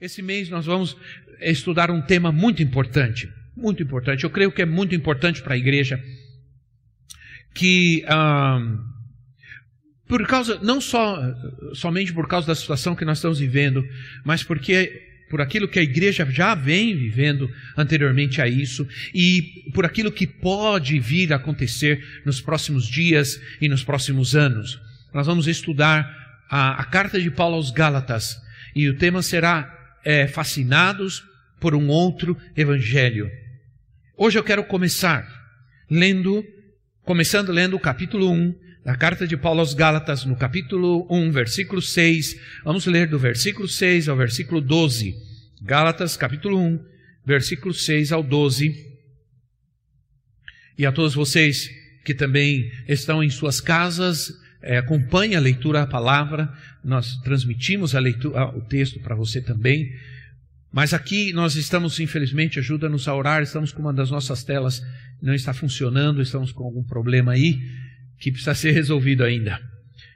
Esse mês nós vamos estudar um tema muito importante, muito importante. Eu creio que é muito importante para a igreja que por causa não só somente por causa da situação que nós estamos vivendo, mas porque por aquilo que a igreja já vem vivendo anteriormente a isso e por aquilo que pode vir a acontecer nos próximos dias e nos próximos anos. Nós vamos estudar a, a carta de Paulo aos Gálatas e o tema será é, Fascinados por um outro evangelho. Hoje eu quero começar lendo, começando lendo o capítulo 1 da carta de Paulo aos Gálatas, no capítulo 1, versículo 6. Vamos ler do versículo 6 ao versículo 12. Gálatas, capítulo 1, versículo 6 ao 12. E a todos vocês que também estão em suas casas, é, acompanhe a leitura da palavra, nós transmitimos a leitura, o texto para você também. Mas aqui nós estamos, infelizmente, ajuda-nos a orar, estamos com uma das nossas telas não está funcionando, estamos com algum problema aí que precisa ser resolvido ainda.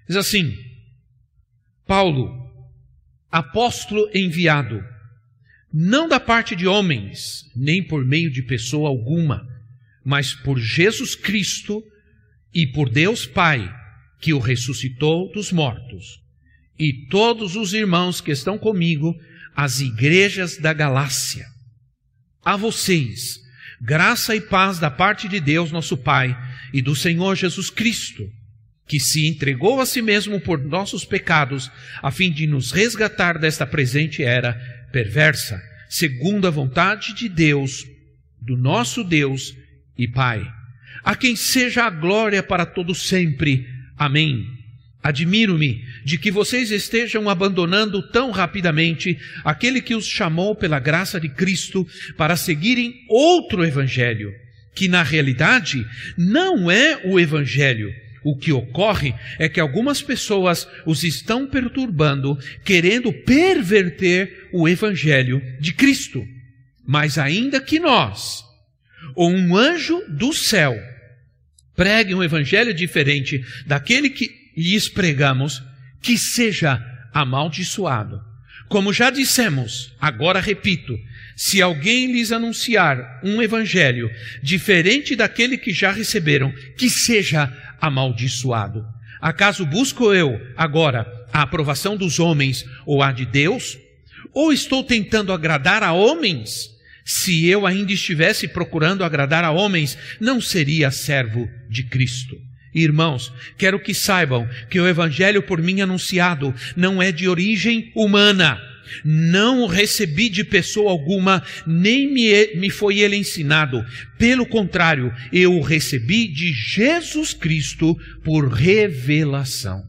Diz assim: Paulo, apóstolo enviado, não da parte de homens, nem por meio de pessoa alguma, mas por Jesus Cristo e por Deus Pai, que o ressuscitou dos mortos, e todos os irmãos que estão comigo, as igrejas da Galácia. A vocês, graça e paz da parte de Deus, nosso Pai, e do Senhor Jesus Cristo, que se entregou a si mesmo por nossos pecados, a fim de nos resgatar desta presente era perversa, segundo a vontade de Deus, do nosso Deus e Pai, a quem seja a glória para todo sempre. Amém. Admiro-me de que vocês estejam abandonando tão rapidamente aquele que os chamou pela graça de Cristo para seguirem outro evangelho que na realidade não é o Evangelho. O que ocorre é que algumas pessoas os estão perturbando, querendo perverter o Evangelho de Cristo. Mas ainda que nós, ou um anjo do céu, pregue um Evangelho diferente daquele que lhes pregamos, que seja amaldiçoado. Como já dissemos, agora repito, se alguém lhes anunciar um evangelho diferente daquele que já receberam, que seja amaldiçoado. Acaso busco eu agora a aprovação dos homens ou a de Deus? Ou estou tentando agradar a homens? Se eu ainda estivesse procurando agradar a homens, não seria servo de Cristo. Irmãos, quero que saibam que o evangelho por mim anunciado não é de origem humana não o recebi de pessoa alguma, nem me, me foi ele ensinado. Pelo contrário, eu o recebi de Jesus Cristo por revelação.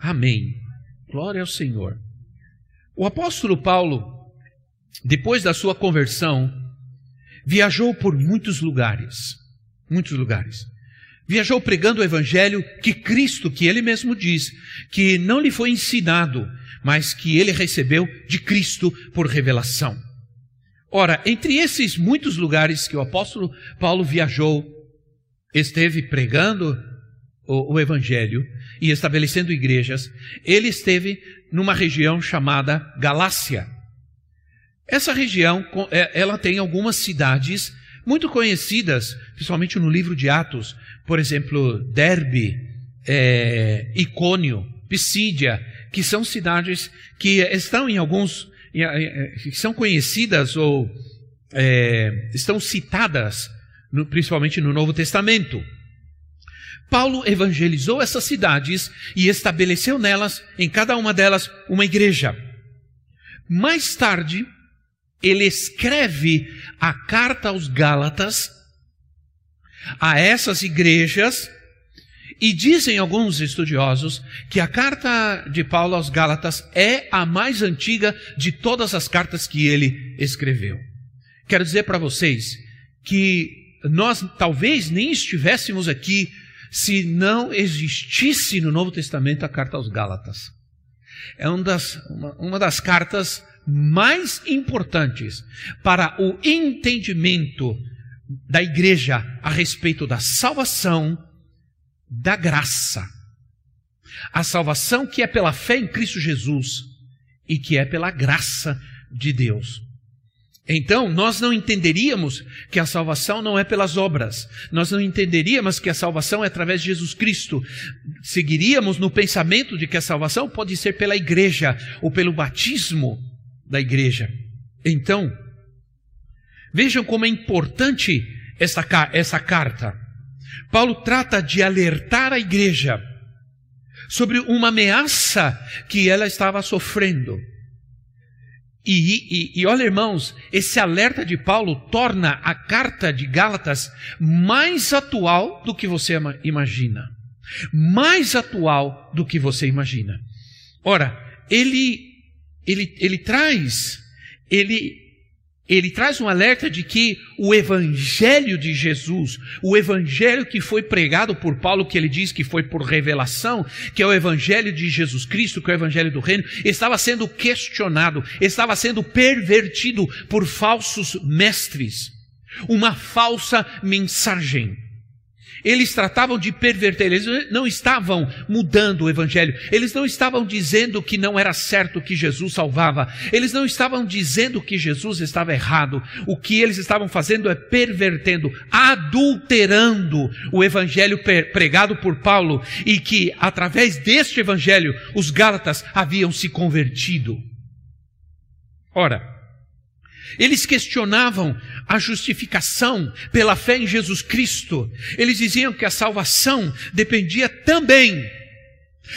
Amém. Glória ao Senhor. O apóstolo Paulo, depois da sua conversão, viajou por muitos lugares. Muitos lugares. Viajou pregando o evangelho que Cristo, que ele mesmo diz, que não lhe foi ensinado, mas que ele recebeu de Cristo por revelação. Ora, entre esses muitos lugares que o apóstolo Paulo viajou, esteve pregando o, o Evangelho e estabelecendo igrejas, ele esteve numa região chamada Galácia. Essa região, é, ela tem algumas cidades muito conhecidas, principalmente no livro de Atos, por exemplo, Derbe, é, Icônio, Pisídia, que são cidades que estão em alguns, que são conhecidas ou é, estão citadas, no, principalmente no Novo Testamento. Paulo evangelizou essas cidades e estabeleceu nelas, em cada uma delas, uma igreja. Mais tarde, ele escreve a carta aos Gálatas a essas igrejas E dizem alguns estudiosos que a carta de Paulo aos Gálatas é a mais antiga de todas as cartas que ele escreveu. Quero dizer para vocês que nós talvez nem estivéssemos aqui se não existisse no Novo Testamento a carta aos Gálatas. É uma das, uma, uma das cartas mais importantes para o entendimento da igreja a respeito da salvação, da graça. A salvação que é pela fé em Cristo Jesus e que é pela graça de Deus. Então, nós não entenderíamos que a salvação não é pelas obras, nós não entenderíamos que a salvação é através de Jesus Cristo. Seguiríamos no pensamento de que a salvação pode ser pela igreja ou pelo batismo da igreja. Então, vejam como é importante essa, essa carta. Paulo trata de alertar a igreja sobre uma ameaça que ela estava sofrendo. E, e, e, olha, irmãos, esse alerta de Paulo torna a carta de Gálatas mais atual do que você imagina. Mais atual do que você imagina. Ora, ele, ele, ele traz, ele ele traz um alerta de que o evangelho de Jesus, o evangelho que foi pregado por Paulo, que ele diz que foi por revelação, que é o evangelho de Jesus Cristo, que é o evangelho do reino, estava sendo questionado, estava sendo pervertido por falsos mestres, uma falsa mensagem. Eles tratavam de perverter, eles não estavam mudando o evangelho, eles não estavam dizendo que não era certo que Jesus salvava, eles não estavam dizendo que Jesus estava errado. O que eles estavam fazendo é pervertendo, adulterando o evangelho pregado por Paulo e que através deste evangelho os Gálatas haviam se convertido. Ora, eles questionavam a justificação pela fé em Jesus Cristo. Eles diziam que a salvação dependia também,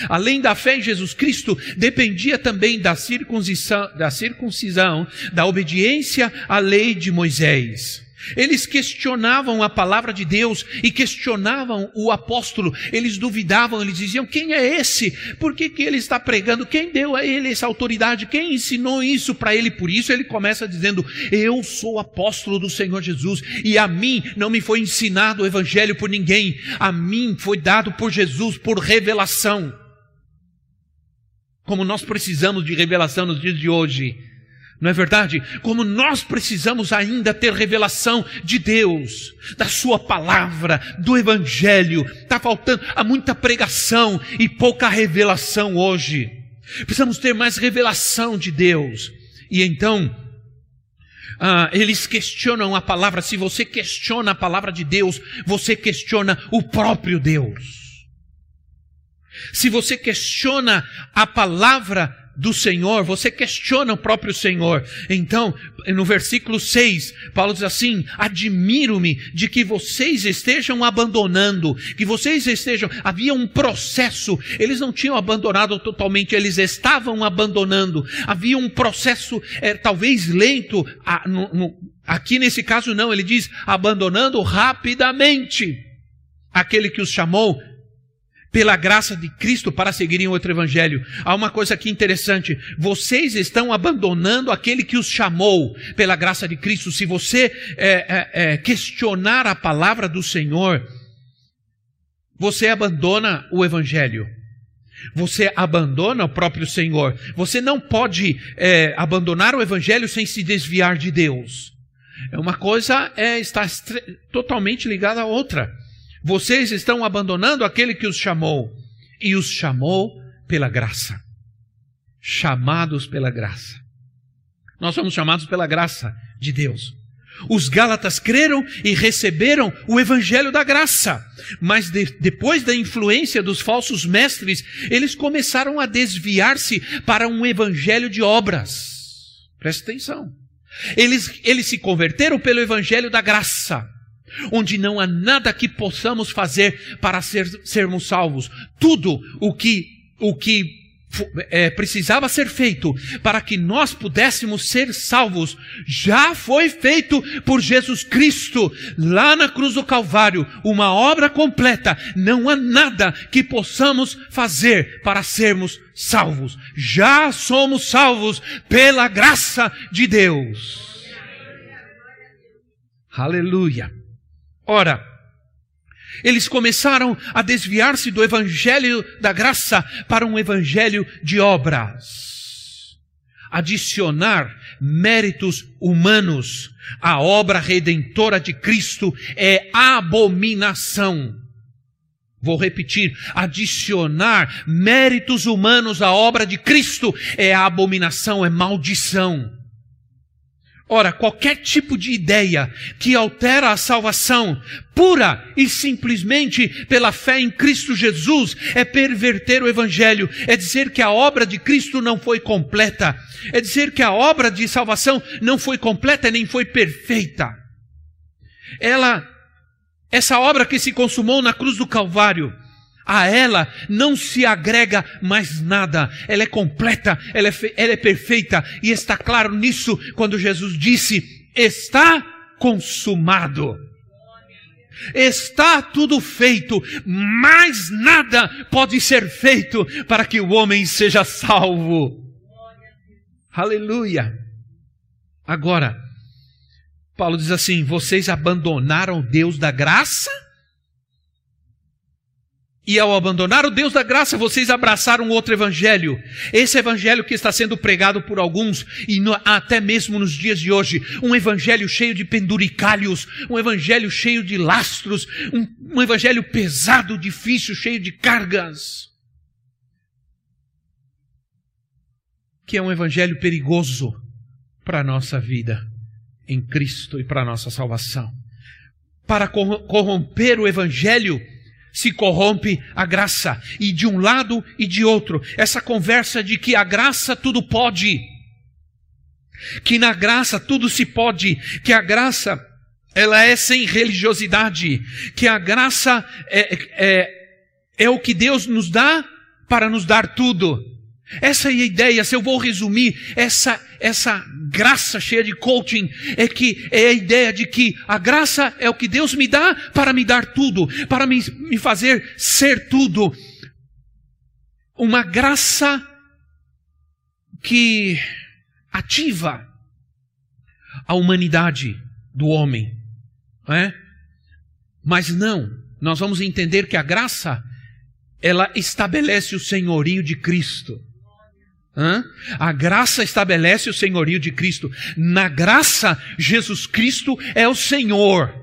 além da fé em Jesus Cristo, dependia também da circuncisão, da, circuncisão, da obediência à lei de Moisés. Eles questionavam a palavra de Deus e questionavam o apóstolo. Eles duvidavam, eles diziam: quem é esse? Por que, que ele está pregando? Quem deu a ele essa autoridade? Quem ensinou isso para ele? Por isso ele começa dizendo: Eu sou apóstolo do Senhor Jesus e a mim não me foi ensinado o evangelho por ninguém, a mim foi dado por Jesus por revelação. Como nós precisamos de revelação nos dias de hoje. Não é verdade? Como nós precisamos ainda ter revelação de Deus, da Sua palavra, do Evangelho. Está faltando há muita pregação e pouca revelação hoje. Precisamos ter mais revelação de Deus. E então, ah, eles questionam a palavra. Se você questiona a palavra de Deus, você questiona o próprio Deus. Se você questiona a palavra do Senhor, você questiona o próprio Senhor. Então, no versículo 6, Paulo diz assim: Admiro-me de que vocês estejam abandonando, que vocês estejam. Havia um processo, eles não tinham abandonado totalmente, eles estavam abandonando. Havia um processo, é, talvez lento, a, no, no, aqui nesse caso não, ele diz abandonando rapidamente aquele que os chamou pela graça de Cristo para seguirem outro evangelho. Há uma coisa aqui interessante. Vocês estão abandonando aquele que os chamou pela graça de Cristo. Se você é, é, é, questionar a palavra do Senhor, você abandona o evangelho. Você abandona o próprio Senhor. Você não pode é, abandonar o evangelho sem se desviar de Deus. É uma coisa é está totalmente ligada à outra. Vocês estão abandonando aquele que os chamou e os chamou pela graça. Chamados pela graça. Nós somos chamados pela graça de Deus. Os Gálatas creram e receberam o evangelho da graça, mas de, depois da influência dos falsos mestres, eles começaram a desviar-se para um evangelho de obras. Presta atenção. Eles, eles se converteram pelo evangelho da graça onde não há nada que possamos fazer para ser, sermos salvos. Tudo o que, o que é, precisava ser feito para que nós pudéssemos ser salvos, já foi feito por Jesus Cristo, lá na cruz do Calvário, uma obra completa. Não há nada que possamos fazer para sermos salvos. Já somos salvos pela graça de Deus. Aleluia. Ora, eles começaram a desviar-se do evangelho da graça para um evangelho de obras. Adicionar méritos humanos à obra redentora de Cristo é abominação. Vou repetir: adicionar méritos humanos à obra de Cristo é abominação, é maldição. Ora, qualquer tipo de ideia que altera a salvação, pura e simplesmente pela fé em Cristo Jesus, é perverter o Evangelho, é dizer que a obra de Cristo não foi completa, é dizer que a obra de salvação não foi completa nem foi perfeita. Ela, essa obra que se consumou na cruz do Calvário, a ela não se agrega mais nada, ela é completa, ela é, ela é perfeita, e está claro nisso quando Jesus disse: Está consumado. Está tudo feito, mais nada pode ser feito para que o homem seja salvo. Aleluia. Agora, Paulo diz assim: vocês abandonaram Deus da graça e ao abandonar o Deus da graça, vocês abraçaram outro evangelho. Esse evangelho que está sendo pregado por alguns, e no, até mesmo nos dias de hoje, um evangelho cheio de penduricalhos, um evangelho cheio de lastros, um, um evangelho pesado, difícil, cheio de cargas. Que é um evangelho perigoso para a nossa vida em Cristo e para a nossa salvação. Para corromper o evangelho, se corrompe a graça, e de um lado e de outro. Essa conversa de que a graça tudo pode, que na graça tudo se pode, que a graça ela é sem religiosidade, que a graça é, é, é o que Deus nos dá para nos dar tudo. Essa é a ideia, se eu vou resumir, essa, essa graça cheia de coaching, é que é a ideia de que a graça é o que Deus me dá para me dar tudo, para me, me fazer ser tudo. Uma graça que ativa a humanidade do homem. Não é? Mas não, nós vamos entender que a graça, ela estabelece o senhorio de Cristo. Hã? A graça estabelece o senhorio de Cristo. Na graça, Jesus Cristo é o Senhor.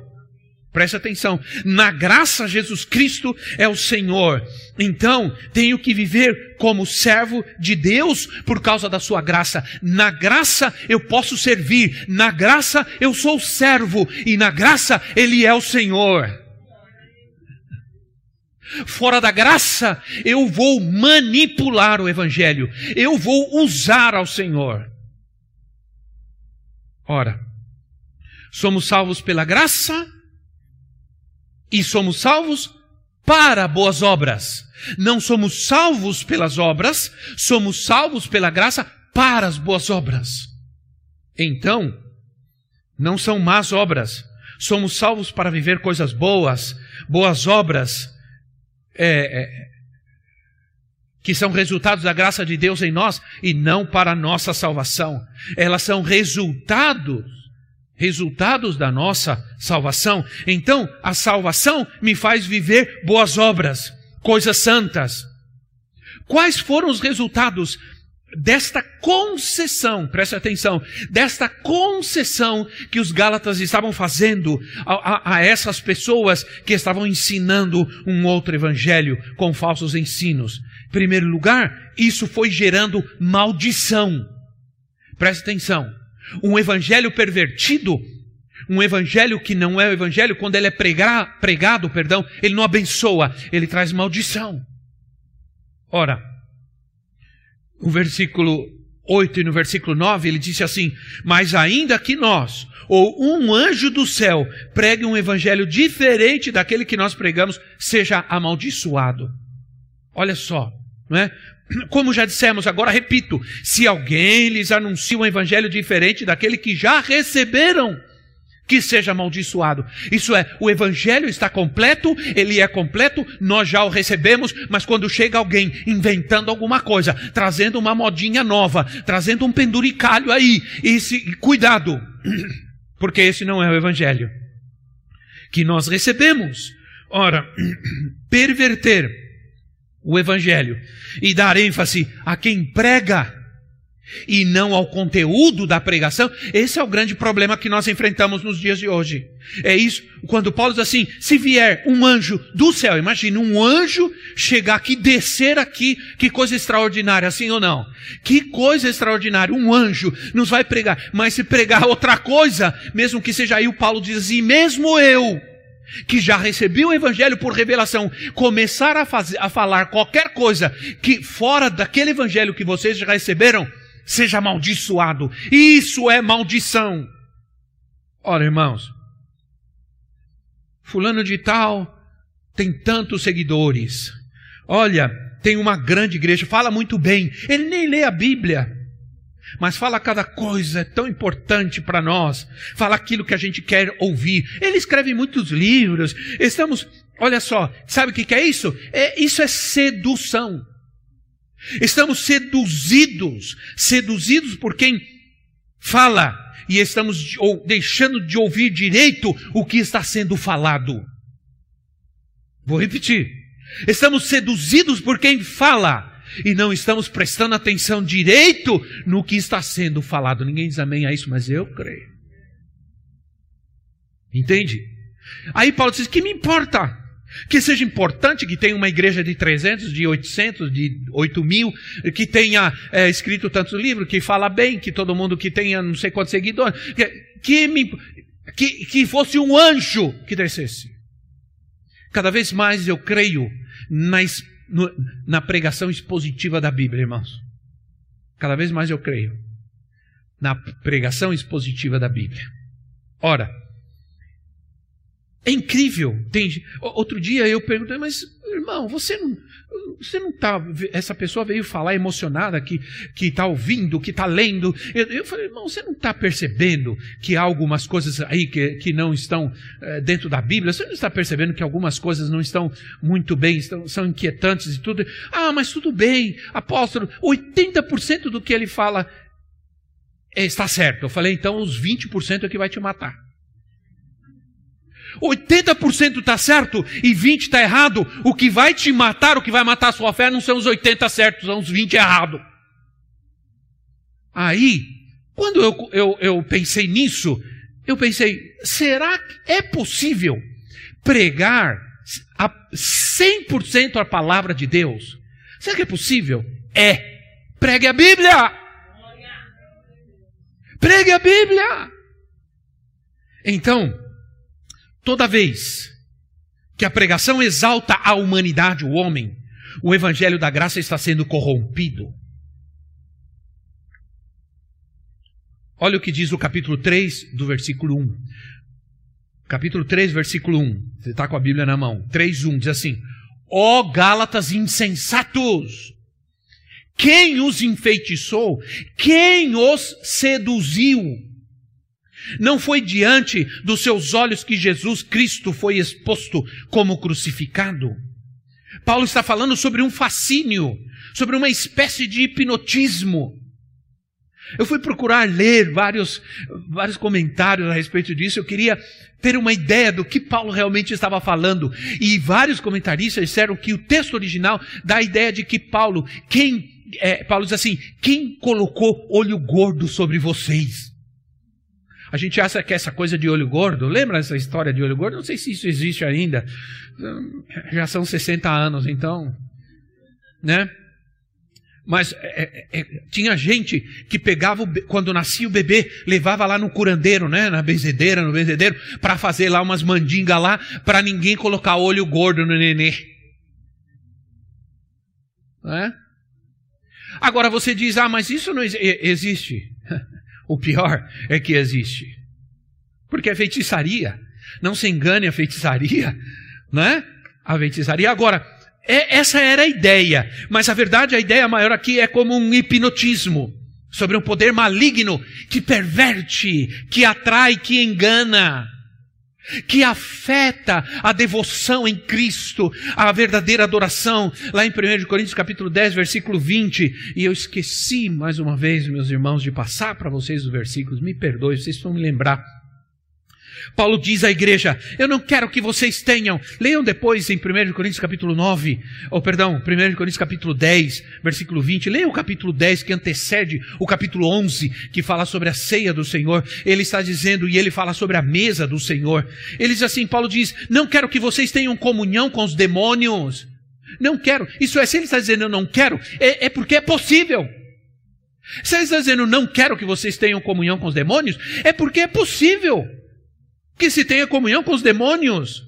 Preste atenção. Na graça, Jesus Cristo é o Senhor. Então, tenho que viver como servo de Deus por causa da sua graça. Na graça, eu posso servir. Na graça, eu sou servo. E na graça, Ele é o Senhor. Fora da graça, eu vou manipular o Evangelho, eu vou usar ao Senhor. Ora, somos salvos pela graça e somos salvos para boas obras. Não somos salvos pelas obras, somos salvos pela graça para as boas obras. Então, não são más obras, somos salvos para viver coisas boas, boas obras é, é, que são resultados da graça de Deus em nós e não para a nossa salvação. Elas são resultados, resultados da nossa salvação. Então, a salvação me faz viver boas obras, coisas santas. Quais foram os resultados desta concessão, preste atenção, desta concessão que os Gálatas estavam fazendo a, a, a, essas pessoas que estavam ensinando um outro evangelho com falsos ensinos. Em primeiro lugar, isso foi gerando maldição. Preste atenção. Um evangelho pervertido, um evangelho que não é o evangelho, quando ele é pregar, pregado, perdão, ele não abençoa, ele traz maldição. Ora, no versículo 8 e no versículo 9, ele disse assim: Mas ainda que nós, ou um anjo do céu, pregue um evangelho diferente daquele que nós pregamos, seja amaldiçoado. Olha só, Não é? Como já dissemos, agora repito: se alguém lhes anuncia um evangelho diferente daquele que já receberam, que seja amaldiçoado. Isso é, o evangelho está completo, ele é completo, nós já o recebemos, mas quando chega alguém inventando alguma coisa, trazendo uma modinha nova, trazendo um penduricalho aí, esse, cuidado, porque esse não é o evangelho que nós recebemos. Ora, perverter o evangelho e dar ênfase a quem prega e não ao conteúdo da pregação, esse é o grande problema que nós enfrentamos nos dias de hoje. É isso, quando Paulo diz assim: se vier um anjo do céu, imagine um anjo chegar aqui, descer aqui, que coisa extraordinária, assim ou não? Que coisa extraordinária, um anjo nos vai pregar, mas se pregar outra coisa, mesmo que seja aí, o Paulo diz assim: mesmo eu, que já recebi o evangelho por revelação, começar a, fazer, a falar qualquer coisa que fora daquele evangelho que vocês já receberam, seja amaldiçoado. Isso é maldição. Ora, irmãos, Fulano de Tal tem tantos seguidores. Olha, tem uma grande igreja, fala muito bem. Ele nem lê a Bíblia, mas fala cada coisa tão importante para nós. Fala aquilo que a gente quer ouvir. Ele escreve muitos livros. Estamos, olha só, sabe o que é isso? É, isso é sedução. Estamos seduzidos, seduzidos por quem fala, e estamos deixando de ouvir direito o que está sendo falado. Vou repetir. Estamos seduzidos por quem fala, e não estamos prestando atenção direito no que está sendo falado. Ninguém diz amém a isso, mas eu creio. Entende? Aí Paulo diz: que me importa? Que seja importante que tenha uma igreja de 300, de 800, de 8 mil, que tenha é, escrito tantos livros, que fala bem, que todo mundo que tenha não sei quantos seguidores, que, que, me, que, que fosse um anjo que descesse. Cada vez mais eu creio na, na pregação expositiva da Bíblia, irmãos. Cada vez mais eu creio na pregação expositiva da Bíblia. Ora, é incrível. Tem, outro dia eu perguntei, mas irmão, você não, você não tá, essa pessoa veio falar emocionada que que está ouvindo, que está lendo. Eu, eu, falei, irmão, você não está percebendo que há algumas coisas aí que, que não estão é, dentro da Bíblia? Você não está percebendo que algumas coisas não estão muito bem, estão, são inquietantes e tudo? Ah, mas tudo bem, apóstolo, 80% do que ele fala está certo. Eu falei, então os 20% é que vai te matar. 80% está certo e 20% está errado, o que vai te matar, o que vai matar a sua fé não são os 80 certos, são os 20 errados. Aí, quando eu, eu, eu pensei nisso, eu pensei, será que é possível pregar a 100% a palavra de Deus? Será que é possível? É. Pregue a Bíblia. Pregue a Bíblia. Então, Toda vez que a pregação exalta a humanidade, o homem, o evangelho da graça está sendo corrompido. Olha o que diz o capítulo 3, do versículo 1. Capítulo 3, versículo 1. Você está com a Bíblia na mão. 3, 1 diz assim: Ó oh, Gálatas insensatos! Quem os enfeitiçou? Quem os seduziu? Não foi diante dos seus olhos que Jesus Cristo foi exposto como crucificado. Paulo está falando sobre um fascínio, sobre uma espécie de hipnotismo. Eu fui procurar ler vários, vários comentários a respeito disso. Eu queria ter uma ideia do que Paulo realmente estava falando. E vários comentaristas disseram que o texto original dá a ideia de que Paulo, quem, é, Paulo diz assim: quem colocou olho gordo sobre vocês? A gente acha que essa coisa de olho gordo, lembra essa história de olho gordo? Não sei se isso existe ainda. Já são 60 anos, então. Né? Mas é, é, é, tinha gente que pegava, o, quando nascia o bebê, levava lá no curandeiro, né? na benzedeira, no benzedeiro, para fazer lá umas mandingas lá, para ninguém colocar olho gordo no nenê. Né? Agora você diz, ah, mas isso não existe. O pior é que existe. Porque é feitiçaria. Não se engane a feitiçaria, né? A feitiçaria. Agora, É, essa era a ideia, mas a verdade, a ideia maior aqui é como um hipnotismo sobre um poder maligno que perverte, que atrai, que engana, que afeta a devoção em Cristo, a verdadeira adoração. Lá em 1 Coríntios capítulo 10, versículo 20, e eu esqueci mais uma vez, meus irmãos, de passar para vocês os versículos, me perdoe, vocês vão me lembrar. Paulo diz à igreja: Eu não quero que vocês tenham. Leiam depois em 1 Coríntios capítulo 9, ou perdão, 1 Coríntios capítulo 10, versículo 20. Leiam o capítulo 10 que antecede o capítulo 11, que fala sobre a ceia do Senhor. Ele está dizendo, e ele fala sobre a mesa do Senhor. Ele diz assim: Paulo diz: Não quero que vocês tenham comunhão com os demônios. Não quero. Isso é, se ele está dizendo eu não quero, é, é porque é possível. Se ele está dizendo não quero que vocês tenham comunhão com os demônios, é porque é possível que se tenha comunhão com os demônios.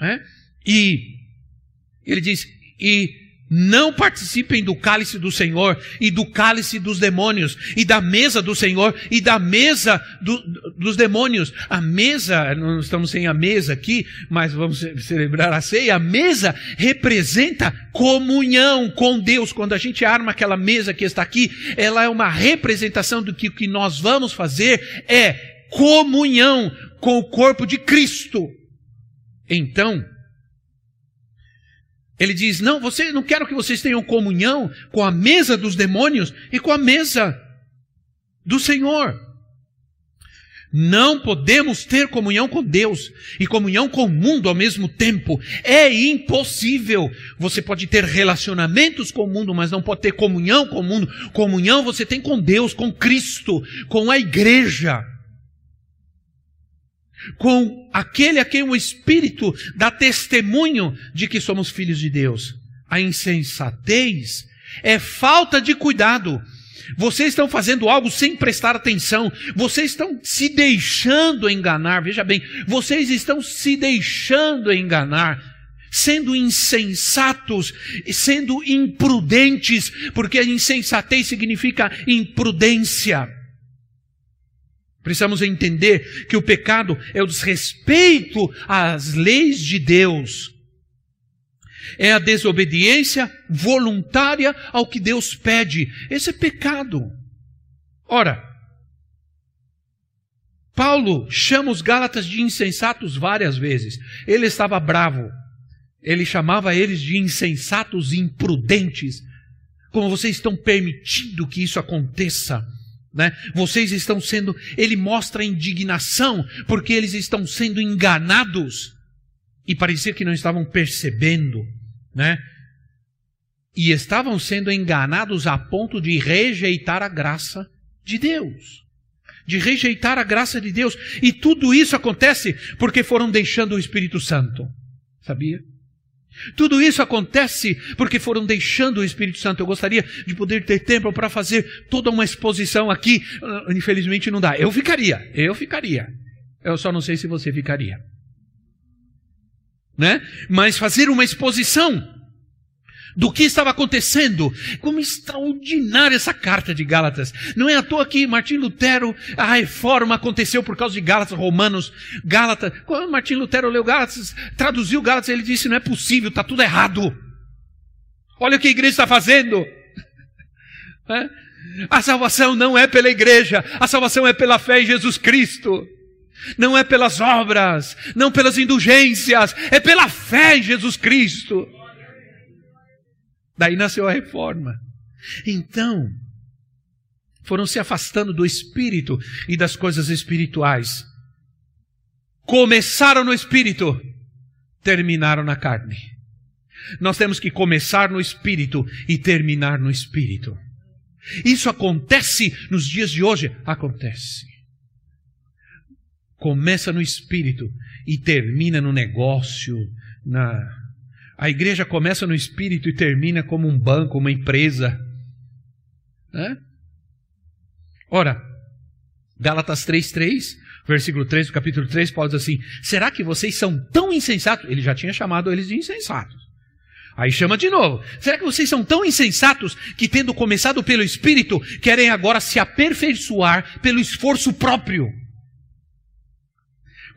É? E ele diz: e não participem do cálice do Senhor e do cálice dos demônios e da mesa do Senhor e da mesa do, dos demônios. A mesa, não estamos sem a mesa aqui, mas vamos celebrar a ceia. A mesa representa comunhão com Deus. Quando a gente arma aquela mesa que está aqui, ela é uma representação do que o que nós vamos fazer é comunhão com o corpo de Cristo. Então, ele diz: Não, você não quero que vocês tenham comunhão com a mesa dos demônios e com a mesa do Senhor. Não podemos ter comunhão com Deus e comunhão com o mundo ao mesmo tempo. É impossível. Você pode ter relacionamentos com o mundo, mas não pode ter comunhão com o mundo. Comunhão você tem com Deus, com Cristo, com a igreja com aquele a quem o Espírito dá testemunho de que somos filhos de Deus. A insensatez é falta de cuidado. Vocês estão fazendo algo sem prestar atenção. Vocês estão se deixando enganar. Veja bem, vocês estão se deixando enganar. Sendo insensatos, sendo imprudentes, porque insensatez significa imprudência. Precisamos entender que o pecado é o desrespeito às leis de Deus. É a desobediência voluntária ao que Deus pede. Esse é pecado. Ora, Paulo chama os Gálatas de insensatos várias vezes. Ele estava bravo. Ele chamava eles de insensatos imprudentes. Como vocês estão permitindo que isso aconteça? Né? Vocês estão sendo. Ele mostra indignação porque eles estão sendo enganados e parecia que não estavam percebendo, né? E estavam sendo enganados a ponto de rejeitar a graça de Deus. De rejeitar a graça de Deus. E tudo isso acontece porque foram deixando o Espírito Santo. Sabia? Tudo isso acontece porque foram deixando o Espírito Santo. Eu gostaria de poder ter tempo para fazer toda uma exposição aqui. Ah, infelizmente não dá. Eu ficaria, eu ficaria. Eu só não sei se você ficaria. Né? Mas fazer uma exposição do que estava acontecendo. Como extraordinária essa carta de Gálatas. Não é à toa que Martim Lutero, a reforma aconteceu por causa de Gálatas, Romanos, Gálatas. Quando Martim Lutero leu Gálatas, traduziu Gálatas, ele disse: não é possível, está tudo errado. Olha o que a igreja está fazendo. É? A salvação não é pela igreja, a salvação é pela fé em Jesus Cristo. Não é pelas obras, não pelas indulgências, é pela fé em Jesus Cristo. Daí nasceu a reforma. Então, foram se afastando do espírito e das coisas espirituais. Começaram no espírito, terminaram na carne. Nós temos que começar no espírito e terminar no espírito. Isso acontece nos dias de hoje? Acontece. Começa no espírito e termina no negócio, na a igreja começa no espírito e termina como um banco, uma empresa. Né? Ora, Gálatas 3,3, versículo 3 do capítulo 3, Paulo diz assim: Será que vocês são tão insensatos? Ele já tinha chamado eles de insensatos. Aí chama de novo. Será que vocês são tão insensatos que, tendo começado pelo Espírito, querem agora se aperfeiçoar pelo esforço próprio?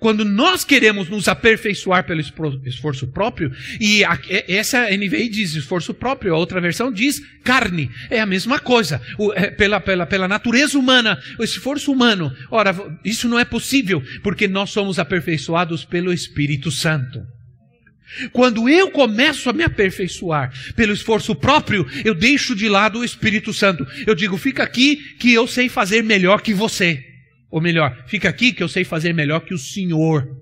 Quando nós queremos nos aperfeiçoar pelo esforço próprio, e a, essa NVI diz esforço próprio, a outra versão diz carne, é a mesma coisa, o, é, pela, pela, pela natureza humana, o esforço humano. Ora, isso não é possível, porque nós somos aperfeiçoados pelo Espírito Santo. Quando eu começo a me aperfeiçoar pelo esforço próprio, eu deixo de lado o Espírito Santo. Eu digo, fica aqui que eu sei fazer melhor que você. Ou melhor, fica aqui que eu sei fazer melhor que o Senhor.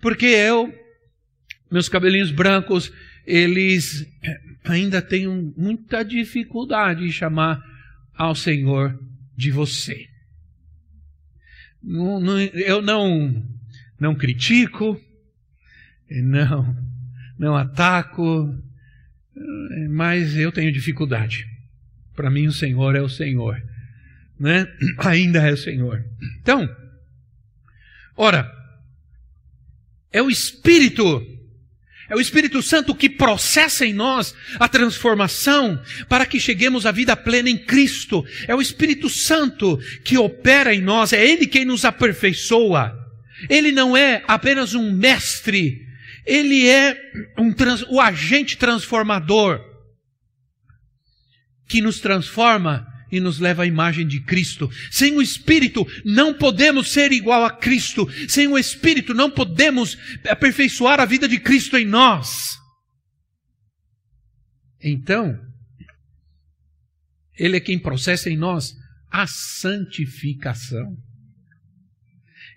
Porque eu, meus cabelinhos brancos, eles ainda têm muita dificuldade em chamar ao Senhor de você. Eu não, não critico, não, não ataco, mas eu tenho dificuldade. Para mim, o Senhor é o Senhor né? ainda é o Senhor. Então, ora, é o Espírito, é o Espírito Santo que processa em nós a transformação para que cheguemos à vida plena em Cristo. É o Espírito Santo que opera em nós, é Ele quem nos aperfeiçoa. Ele não é apenas um mestre, ele é um trans, o agente transformador que nos transforma e nos leva à imagem de Cristo. Sem o Espírito não podemos ser igual a Cristo. Sem o Espírito não podemos aperfeiçoar a vida de Cristo em nós. Então, Ele é quem processa em nós a santificação.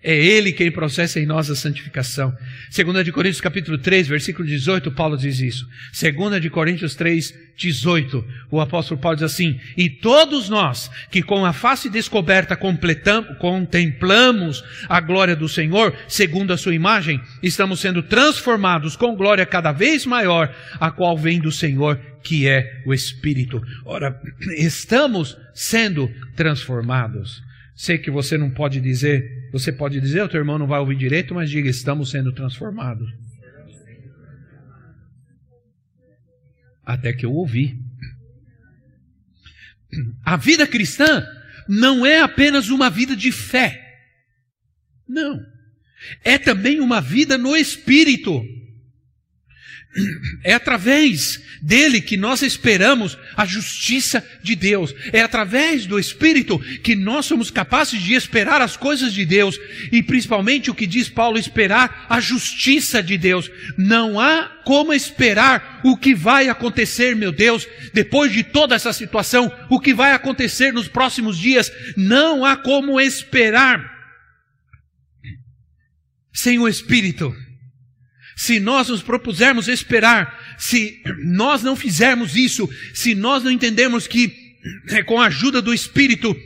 É Ele quem processa em nós a santificação. Segunda de Coríntios capítulo 3, versículo 18, Paulo diz isso. Segunda de Coríntios 3, 18, o apóstolo Paulo diz assim, E todos nós, que com a face descoberta contemplamos a glória do Senhor, segundo a sua imagem, estamos sendo transformados com glória cada vez maior, a qual vem do Senhor, que é o Espírito. Ora, estamos sendo transformados. Sei que você não pode dizer, você pode dizer, o teu irmão não vai ouvir direito, mas diga, estamos sendo transformados. Até que eu ouvi. A vida cristã não é apenas uma vida de fé. Não. É também uma vida no espírito. É através dele que nós esperamos a justiça de Deus. É através do Espírito que nós somos capazes de esperar as coisas de Deus. E principalmente o que diz Paulo, esperar a justiça de Deus. Não há como esperar o que vai acontecer, meu Deus, depois de toda essa situação, o que vai acontecer nos próximos dias. Não há como esperar sem o Espírito. Se nós nos propusermos esperar, se nós não fizermos isso, se nós não entendermos que é com a ajuda do Espírito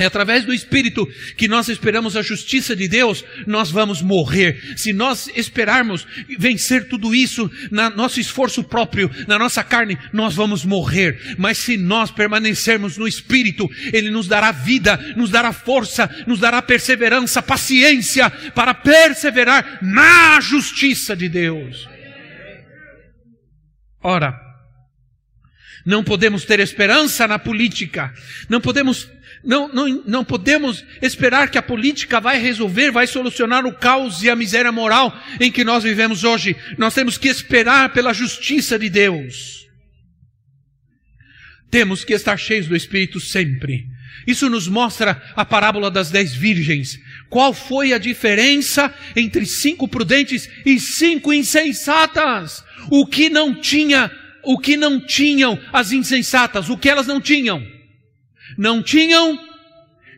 é através do Espírito que nós esperamos a justiça de Deus, nós vamos morrer. Se nós esperarmos vencer tudo isso na nosso esforço próprio, na nossa carne, nós vamos morrer. Mas se nós permanecermos no Espírito, Ele nos dará vida, nos dará força, nos dará perseverança, paciência para perseverar na justiça de Deus. Ora, não podemos ter esperança na política, não podemos não, não, não podemos esperar que a política vai resolver, vai solucionar o caos e a miséria moral em que nós vivemos hoje. Nós temos que esperar pela justiça de Deus. Temos que estar cheios do Espírito sempre. Isso nos mostra a parábola das dez virgens. Qual foi a diferença entre cinco prudentes e cinco insensatas? O que não tinha, o que não tinham as insensatas, o que elas não tinham? não tinham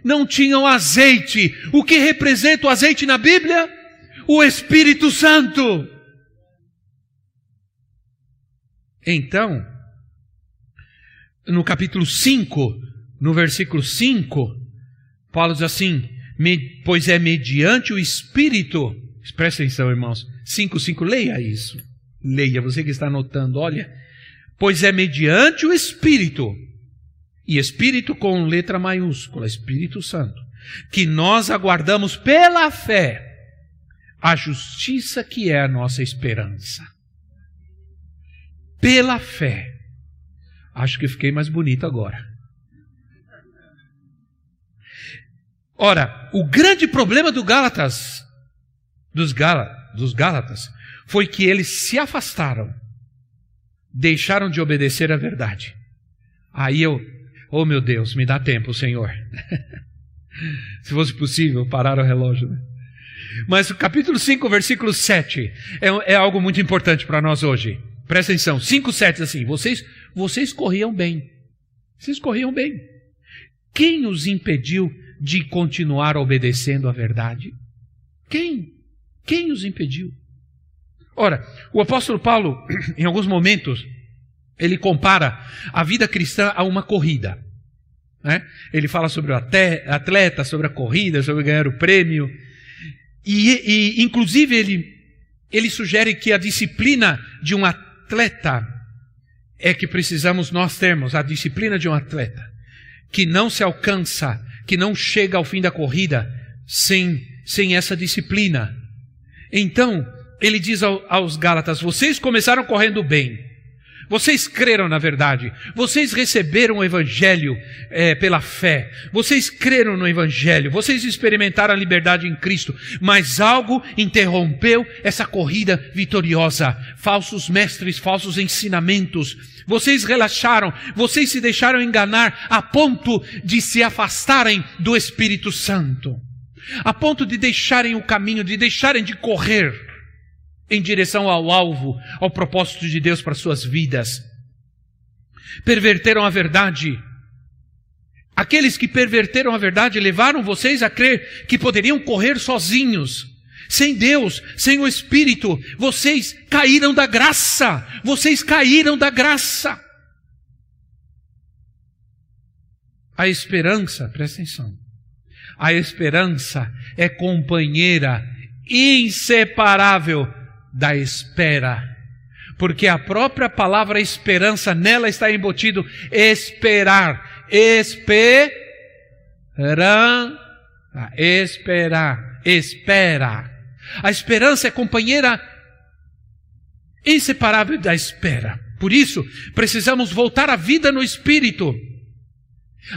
não tinham azeite. O que representa o azeite na Bíblia? O Espírito Santo. Então, no capítulo 5, no versículo 5, Paulo diz assim: Pois é mediante o Espírito, presta atenção, irmãos, 5, 5, leia isso. Leia, você que está anotando, olha. Pois é mediante o Espírito e Espírito com letra maiúscula, Espírito Santo, que nós aguardamos pela fé a justiça que é a nossa esperança. Pela fé. Acho que fiquei mais bonito agora. Ora, o grande problema do Gálatas dos, dos Gálatas foi que eles se afastaram, deixaram de obedecer à verdade. Aí eu, oh meu Deus, me dá tempo, Senhor. Se fosse possível, parar o relógio. Né? Mas o capítulo 5, versículo 7 é, é algo muito importante para nós hoje. Presta atenção, 5, 7 assim, vocês, vocês corriam bem. Vocês corriam bem. Quem os impediu de continuar obedecendo à verdade? Quem? Quem os impediu? Ora, o apóstolo Paulo, em alguns momentos, ele compara a vida cristã a uma corrida. Né? Ele fala sobre o atleta, sobre a corrida, sobre ganhar o prêmio. E, e inclusive, ele, ele sugere que a disciplina de um atleta é que precisamos nós termos, a disciplina de um atleta, que não se alcança, que não chega ao fim da corrida sem, sem essa disciplina. Então, ele diz aos Gálatas: vocês começaram correndo bem. Vocês creram na verdade, vocês receberam o Evangelho é, pela fé, vocês creram no Evangelho, vocês experimentaram a liberdade em Cristo, mas algo interrompeu essa corrida vitoriosa. Falsos mestres, falsos ensinamentos. Vocês relaxaram, vocês se deixaram enganar a ponto de se afastarem do Espírito Santo, a ponto de deixarem o caminho, de deixarem de correr em direção ao alvo, ao propósito de Deus para suas vidas. Perverteram a verdade. Aqueles que perverteram a verdade levaram vocês a crer que poderiam correr sozinhos, sem Deus, sem o Espírito. Vocês caíram da graça. Vocês caíram da graça. A esperança, presta atenção. A esperança é companheira inseparável da espera. Porque a própria palavra esperança, nela está embutido esperar. Esperar. Esperar. Espera. A esperança é companheira inseparável da espera. Por isso, precisamos voltar à vida no espírito.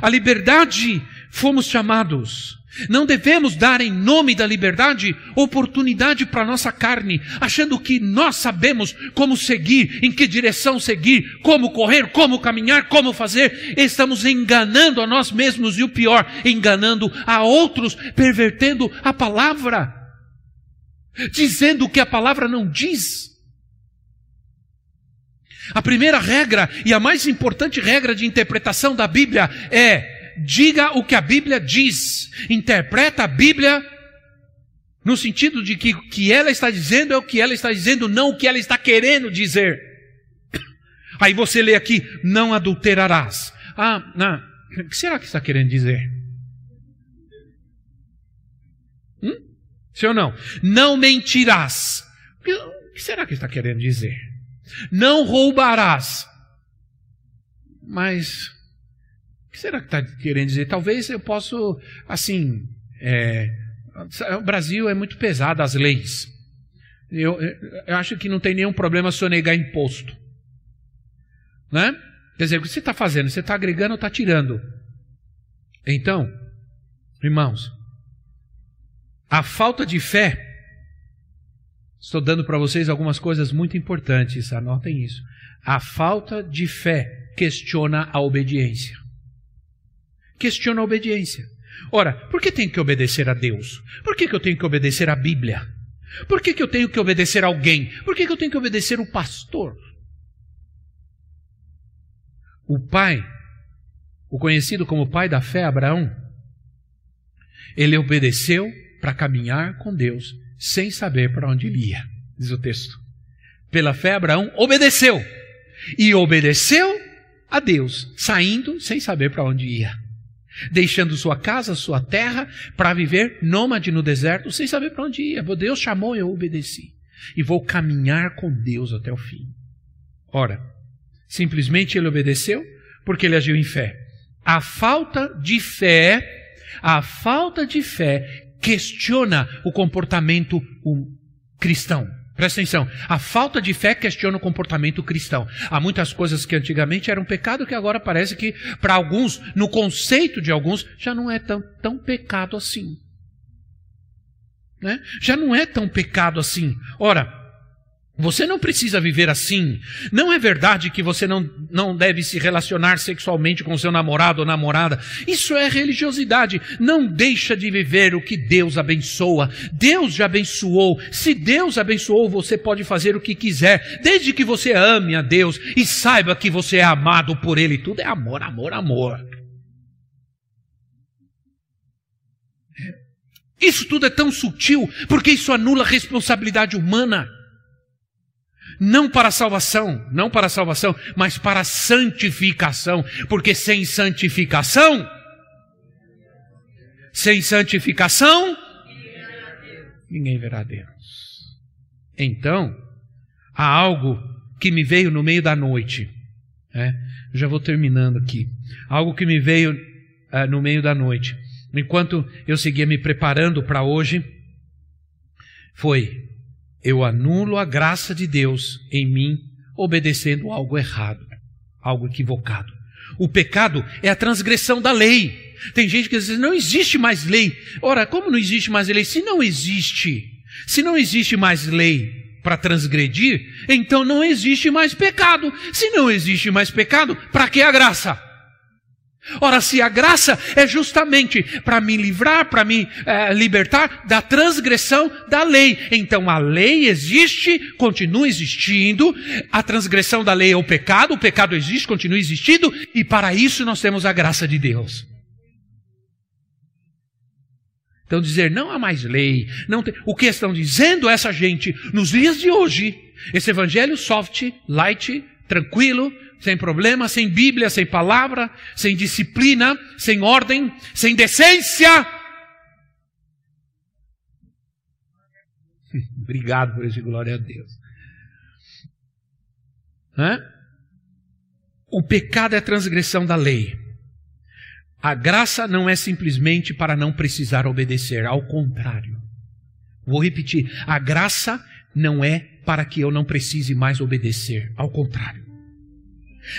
A liberdade fomos chamados. Não devemos dar em nome da liberdade oportunidade para nossa carne, achando que nós sabemos como seguir, em que direção seguir, como correr, como caminhar, como fazer. Estamos enganando a nós mesmos e o pior, enganando a outros, pervertendo a palavra, dizendo o que a palavra não diz. A primeira regra e a mais importante regra de interpretação da Bíblia é diga o que a Bíblia diz, interpreta a Bíblia no sentido de que o que ela está dizendo é o que ela está dizendo, não o que ela está querendo dizer. Aí você lê aqui, não adulterarás. Ah, não. O que será que está querendo dizer? Hum? Sim ou não? Não mentirás. O que será que está querendo dizer? Não roubarás. Mas que será que está querendo dizer? Talvez eu possa, assim, é, o Brasil é muito pesado as leis. Eu, eu, acho que não tem nenhum problema sonegar imposto. Né? Quer dizer, o que você está fazendo? Você está agregando ou está tirando? Então, irmãos, a falta de fé, estou dando para vocês algumas coisas muito importantes, anotem isso. A falta de fé questiona a obediência questiona a obediência. Ora, por que tenho que obedecer a Deus? Por que, que eu tenho que obedecer à Bíblia? Por que, que eu tenho que obedecer a alguém? Por que, que eu tenho que obedecer o pastor? O pai, o conhecido como pai da fé, Abraão, ele obedeceu para caminhar com Deus sem saber para onde ele ia, diz o texto. Pela fé, Abraão obedeceu. E obedeceu a Deus, saindo sem saber para onde ia deixando sua casa, sua terra, para viver nômade no deserto, sem saber para onde ia. Deus chamou, eu obedeci. E vou caminhar com Deus até o fim. Ora, simplesmente ele obedeceu porque ele agiu em fé. A falta de fé, a falta de fé questiona o comportamento cristão. Presta atenção, a falta de fé questiona o comportamento cristão. Há muitas coisas que antigamente eram pecado que agora parece que, para alguns, no conceito de alguns, já não é tão, tão pecado assim. Né? Já não é tão pecado assim. Ora, você não precisa viver assim. Não é verdade que você não, não deve se relacionar sexualmente com seu namorado ou namorada. Isso é religiosidade. Não deixa de viver o que Deus abençoa. Deus já abençoou. Se Deus abençoou, você pode fazer o que quiser, desde que você ame a Deus e saiba que você é amado por Ele. Tudo é amor, amor, amor. Isso tudo é tão sutil porque isso anula a responsabilidade humana não para salvação, não para salvação, mas para santificação, porque sem santificação, sem santificação, ninguém verá Deus. Então, há algo que me veio no meio da noite, né? Já vou terminando aqui. Algo que me veio uh, no meio da noite, enquanto eu seguia me preparando para hoje, foi eu anulo a graça de Deus em mim, obedecendo algo errado, algo equivocado. O pecado é a transgressão da lei. Tem gente que diz, não existe mais lei. Ora, como não existe mais lei? Se não existe, se não existe mais lei para transgredir, então não existe mais pecado. Se não existe mais pecado, para que a graça? Ora, se a graça é justamente para me livrar, para me é, libertar da transgressão da lei, então a lei existe, continua existindo, a transgressão da lei é o pecado, o pecado existe, continua existindo, e para isso nós temos a graça de Deus. Então dizer não há mais lei, não tem, o que estão dizendo essa gente nos dias de hoje, esse evangelho soft, light, tranquilo, sem problema, sem Bíblia, sem palavra, sem disciplina, sem ordem, sem decência. Obrigado por isso, glória a Deus. Hã? O pecado é a transgressão da lei. A graça não é simplesmente para não precisar obedecer, ao contrário. Vou repetir: a graça não é para que eu não precise mais obedecer, ao contrário.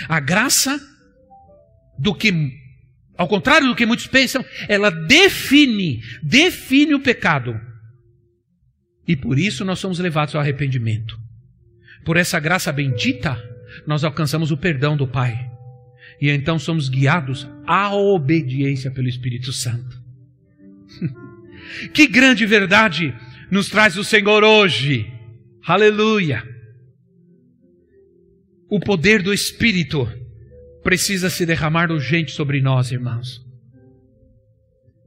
A graça, do que, ao contrário do que muitos pensam, ela define, define o pecado. E por isso nós somos levados ao arrependimento. Por essa graça bendita, nós alcançamos o perdão do Pai. E então somos guiados à obediência pelo Espírito Santo. que grande verdade nos traz o Senhor hoje. Aleluia. O poder do Espírito precisa se derramar urgente sobre nós, irmãos.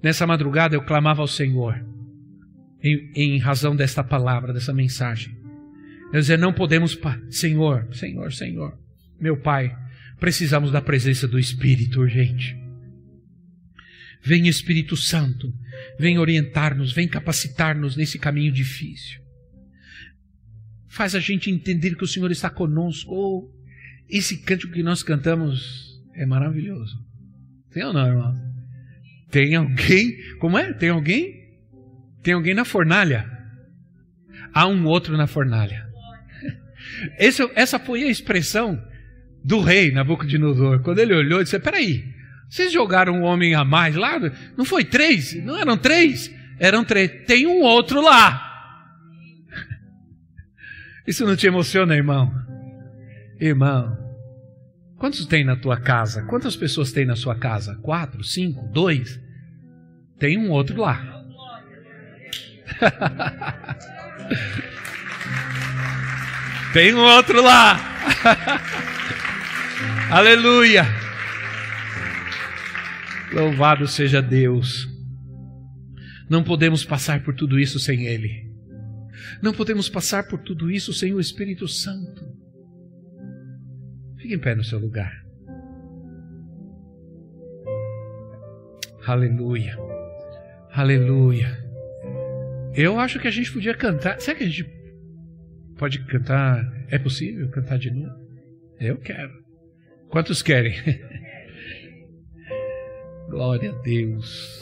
Nessa madrugada eu clamava ao Senhor, em, em razão desta palavra, dessa mensagem. Eu dizia: não podemos, Senhor, Senhor, Senhor, meu Pai, precisamos da presença do Espírito urgente. Vem Espírito Santo, vem orientar-nos, vem capacitar-nos nesse caminho difícil faz a gente entender que o Senhor está conosco. Oh, esse cântico que nós cantamos é maravilhoso. Tem ou não, irmão? Tem alguém? Como é? Tem alguém? Tem alguém na fornalha? Há um outro na fornalha. Esse, essa foi a expressão do rei Nabucodonosor. Quando ele olhou, ele disse: Peraí, vocês jogaram um homem a mais lá? Não foi três? Não eram três? Eram três. Tem um outro lá. Isso não te emociona, irmão? Irmão, quantos tem na tua casa? Quantas pessoas tem na sua casa? Quatro, cinco, dois? Tem um outro lá. tem um outro lá. Aleluia. Louvado seja Deus. Não podemos passar por tudo isso sem Ele. Não podemos passar por tudo isso sem o Espírito Santo. Fique em pé no seu lugar. Aleluia. Aleluia. Eu acho que a gente podia cantar. Será que a gente pode cantar? É possível cantar de novo? Eu quero. Quantos querem? Glória a Deus.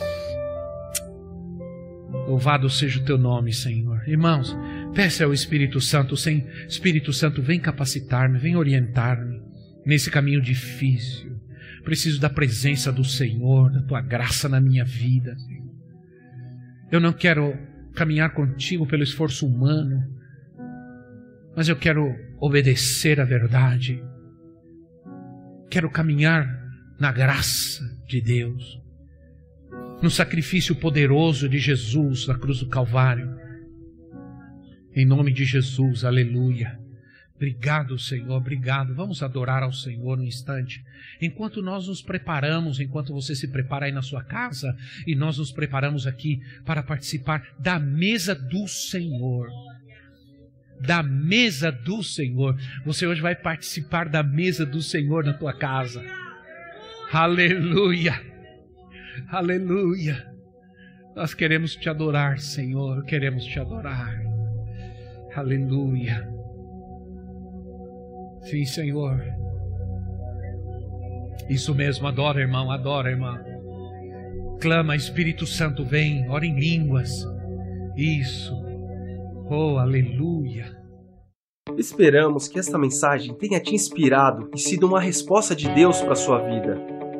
Louvado seja o teu nome, Senhor. Irmãos, peça ao Espírito Santo, sem Espírito Santo, vem capacitar-me, vem orientar-me nesse caminho difícil. Preciso da presença do Senhor, da tua graça na minha vida. Eu não quero caminhar contigo pelo esforço humano, mas eu quero obedecer à verdade. Quero caminhar na graça de Deus, no sacrifício poderoso de Jesus na cruz do Calvário. Em nome de Jesus, aleluia. Obrigado, Senhor, obrigado. Vamos adorar ao Senhor um instante. Enquanto nós nos preparamos, enquanto você se prepara aí na sua casa, e nós nos preparamos aqui para participar da mesa do Senhor. Da mesa do Senhor. Você hoje vai participar da mesa do Senhor na tua casa. Aleluia. Aleluia. Nós queremos te adorar, Senhor, queremos te adorar. Aleluia. Sim, Senhor. Isso mesmo, adora, irmão, adora, irmão. Clama, Espírito Santo, vem, ora em línguas. Isso. Oh, aleluia. Esperamos que esta mensagem tenha te inspirado e sido uma resposta de Deus para a sua vida.